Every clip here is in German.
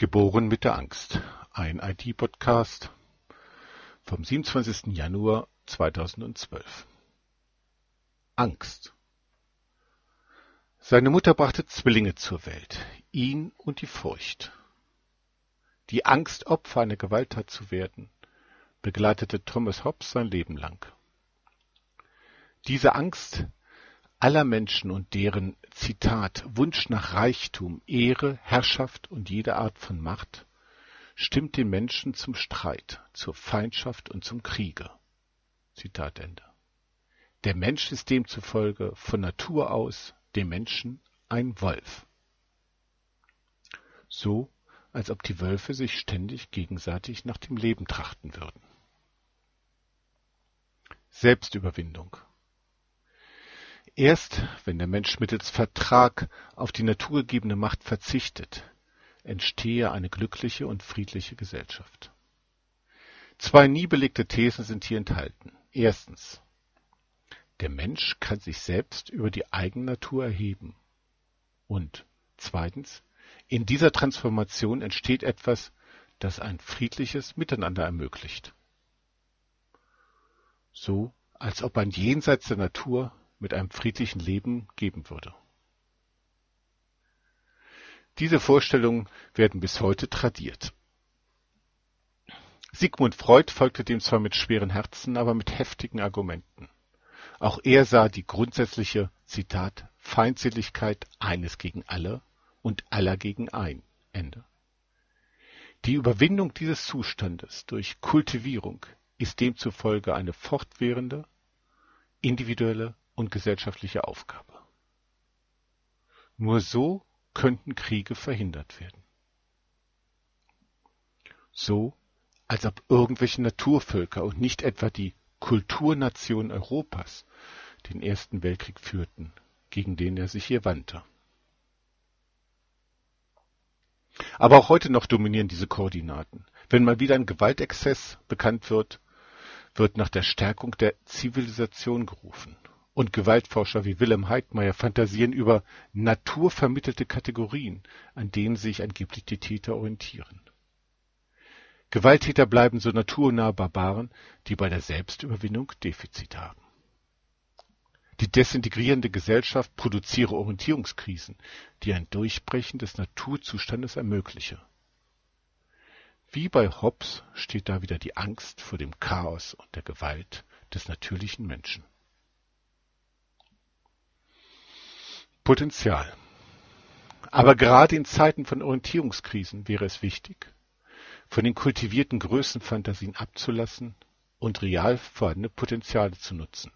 Geboren mit der Angst, ein IT-Podcast vom 27. Januar 2012. Angst. Seine Mutter brachte Zwillinge zur Welt, ihn und die Furcht. Die Angst, Opfer einer Gewalttat zu werden, begleitete Thomas Hobbes sein Leben lang. Diese Angst aller Menschen und deren Zitat Wunsch nach Reichtum, Ehre, Herrschaft und jede Art von Macht stimmt den Menschen zum Streit, zur Feindschaft und zum Kriege. Zitat Ende. Der Mensch ist demzufolge von Natur aus dem Menschen ein Wolf. So, als ob die Wölfe sich ständig gegenseitig nach dem Leben trachten würden. Selbstüberwindung Erst wenn der Mensch mittels Vertrag auf die naturgegebene Macht verzichtet, entstehe eine glückliche und friedliche Gesellschaft. Zwei nie belegte Thesen sind hier enthalten. Erstens. Der Mensch kann sich selbst über die Eigennatur erheben. Und zweitens. In dieser Transformation entsteht etwas, das ein friedliches Miteinander ermöglicht. So, als ob ein Jenseits der Natur mit einem friedlichen Leben geben würde. Diese Vorstellungen werden bis heute tradiert. Sigmund Freud folgte dem zwar mit schweren Herzen, aber mit heftigen Argumenten. Auch er sah die grundsätzliche, Zitat, Feindseligkeit eines gegen alle und aller gegen ein, Ende. Die Überwindung dieses Zustandes durch Kultivierung ist demzufolge eine fortwährende, individuelle und gesellschaftliche Aufgabe. Nur so könnten Kriege verhindert werden. So, als ob irgendwelche Naturvölker und nicht etwa die Kulturnation Europas den Ersten Weltkrieg führten, gegen den er sich hier wandte. Aber auch heute noch dominieren diese Koordinaten. Wenn mal wieder ein Gewaltexzess bekannt wird, wird nach der Stärkung der Zivilisation gerufen und Gewaltforscher wie Wilhelm Heidmeier fantasieren über naturvermittelte Kategorien, an denen sich angeblich die Täter orientieren. Gewalttäter bleiben so naturnahe Barbaren, die bei der Selbstüberwindung Defizit haben. Die desintegrierende Gesellschaft produziere Orientierungskrisen, die ein Durchbrechen des Naturzustandes ermögliche. Wie bei Hobbes steht da wieder die Angst vor dem Chaos und der Gewalt des natürlichen Menschen. Potenzial. Aber gerade in Zeiten von Orientierungskrisen wäre es wichtig, von den kultivierten Größenfantasien abzulassen und real vorhandene Potenziale zu nutzen.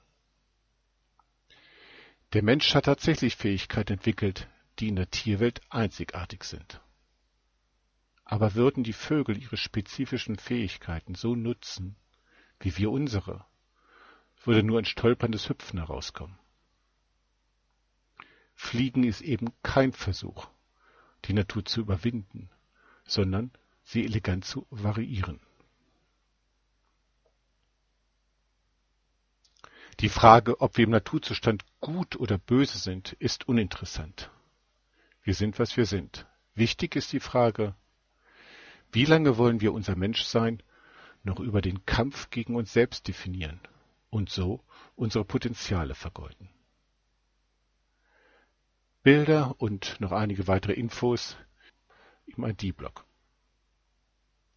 Der Mensch hat tatsächlich Fähigkeiten entwickelt, die in der Tierwelt einzigartig sind. Aber würden die Vögel ihre spezifischen Fähigkeiten so nutzen, wie wir unsere, würde nur ein stolperndes Hüpfen herauskommen. Fliegen ist eben kein Versuch, die Natur zu überwinden, sondern sie elegant zu variieren. Die Frage, ob wir im Naturzustand gut oder böse sind, ist uninteressant. Wir sind, was wir sind. Wichtig ist die Frage, wie lange wollen wir unser Menschsein noch über den Kampf gegen uns selbst definieren und so unsere Potenziale vergeuden. Bilder und noch einige weitere Infos im ID-Blog.